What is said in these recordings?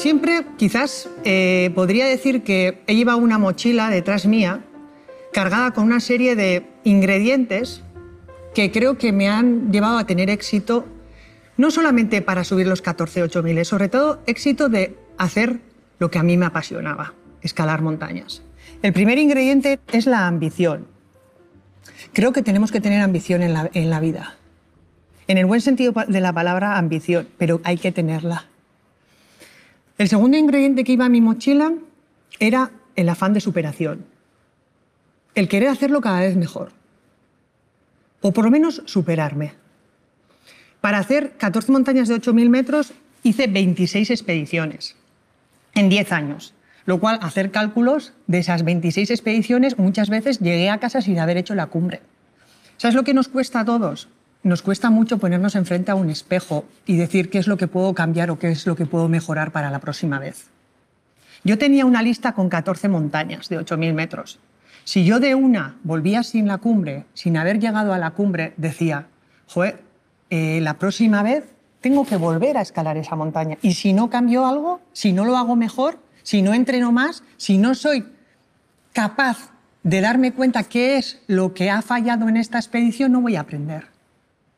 Siempre, quizás, eh, podría decir que he llevado una mochila detrás mía cargada con una serie de ingredientes que creo que me han llevado a tener éxito, no solamente para subir los 14 8000, sobre todo éxito de hacer lo que a mí me apasionaba, escalar montañas. El primer ingrediente es la ambición. Creo que tenemos que tener ambición en la vida. En el buen sentido de la palabra ambición, pero hay que tenerla. El segundo ingrediente que iba a mi mochila era el afán de superación. El querer hacerlo cada vez mejor. O por lo menos superarme. Para hacer 14 montañas de 8.000 metros hice 26 expediciones en 10 años. Lo cual, hacer cálculos de esas 26 expediciones, muchas veces llegué a casa sin haber hecho la cumbre. ¿Sabes lo que nos cuesta a todos? Nos cuesta mucho ponernos enfrente a un espejo y decir qué es lo que puedo cambiar o qué es lo que puedo mejorar para la próxima vez. Yo tenía una lista con 14 montañas de 8.000 metros. Si yo de una volvía sin la cumbre, sin haber llegado a la cumbre, decía, joder, eh, la próxima vez tengo que volver a escalar esa montaña. Y si no cambio algo, si no lo hago mejor, si no entreno más, si no soy capaz de darme cuenta qué es lo que ha fallado en esta expedición, no voy a aprender.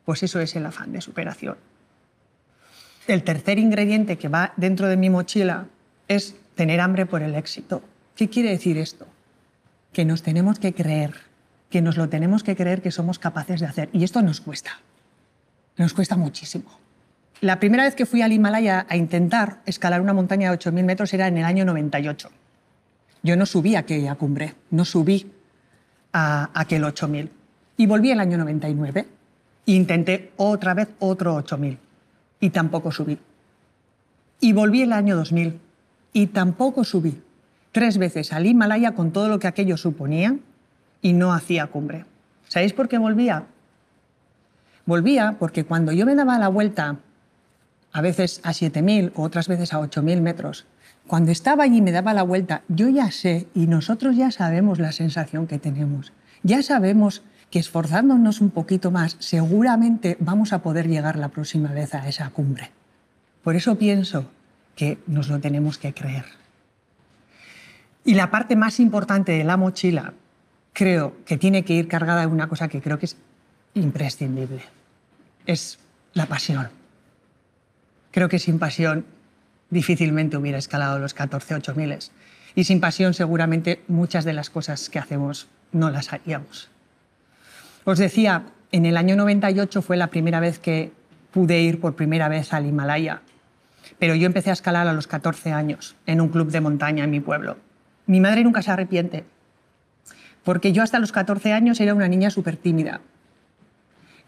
Pues eso es el afán de superación. El tercer ingrediente que va dentro de mi mochila es tener hambre por el éxito. ¿Qué quiere decir esto? Que nos tenemos que creer, que nos lo tenemos que creer que somos capaces de hacer. Y esto nos cuesta. Nos cuesta muchísimo. La primera vez que fui al Himalaya a intentar escalar una montaña de 8.000 metros era en el año 98. Yo no subí a aquella cumbre, no subí a aquel 8.000. Y volví el año 99 Intenté otra vez otro 8000 y tampoco subí. Y volví el año 2000 y tampoco subí. Tres veces al Himalaya con todo lo que aquello suponía y no hacía cumbre. ¿Sabéis por qué volvía? Volvía porque cuando yo me daba la vuelta, a veces a 7.000 o otras veces a 8.000 metros, cuando estaba allí y me daba la vuelta, yo ya sé y nosotros ya sabemos la sensación que tenemos. Ya sabemos que esforzándonos un poquito más, seguramente vamos a poder llegar la próxima vez a esa cumbre. Por eso pienso que nos lo tenemos que creer. Y la parte más importante de la mochila, creo que tiene que ir cargada de una cosa que creo que es imprescindible. Es la pasión. Creo que sin pasión difícilmente hubiera escalado los 14 8000 y sin pasión seguramente muchas de las cosas que hacemos no las haríamos. Os decía, en el año 98 fue la primera vez que pude ir por primera vez al Himalaya, pero yo empecé a escalar a los 14 años en un club de montaña en mi pueblo. Mi madre nunca se arrepiente, porque yo hasta los 14 años era una niña súper tímida.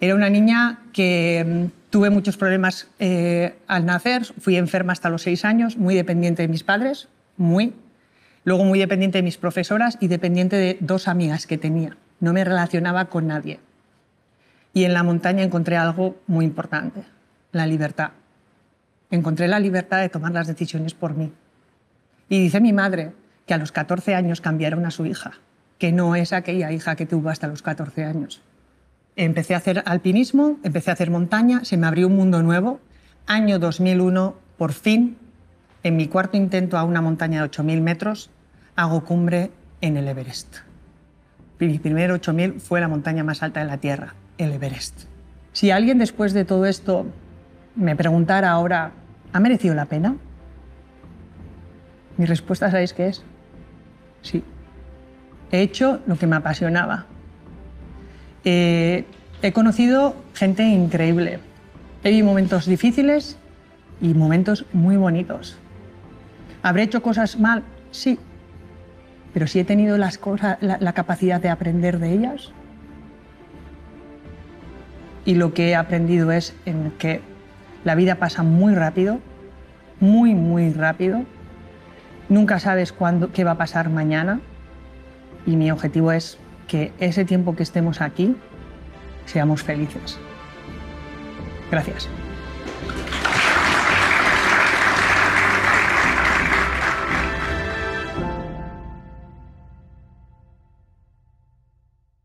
Era una niña que mm, tuve muchos problemas eh, al nacer, fui enferma hasta los 6 años, muy dependiente de mis padres, muy. Luego muy dependiente de mis profesoras y dependiente de dos amigas que tenía no me relacionaba con nadie. Y en la montaña encontré algo muy importante, la libertad. Encontré la libertad de tomar las decisiones por mí. Y dice mi madre que a los 14 años cambiaron a su hija, que no es aquella hija que tuvo hasta los 14 años. Empecé a hacer alpinismo, empecé a hacer montaña, se me abrió un mundo nuevo. Año 2001, por fin, en mi cuarto intento a una montaña de 8.000 metros, hago cumbre en el Everest. Mi primer 8000 fue la montaña más alta de la Tierra, el Everest. Si alguien después de todo esto me preguntara ahora, ¿ha merecido la pena? Mi respuesta, ¿sabéis qué es? Sí. He hecho lo que me apasionaba. Eh, he conocido gente increíble. He vivido momentos difíciles y momentos muy bonitos. ¿Habré hecho cosas mal? Sí, pero si he tenido las cosas, la, capacidad de aprender de ellas. Y lo que he aprendido es en que la vida pasa muy rápido, muy, muy rápido. Nunca sabes cuándo, qué va a pasar mañana. Y mi objetivo es que ese tiempo que estemos aquí seamos felices. Gracias.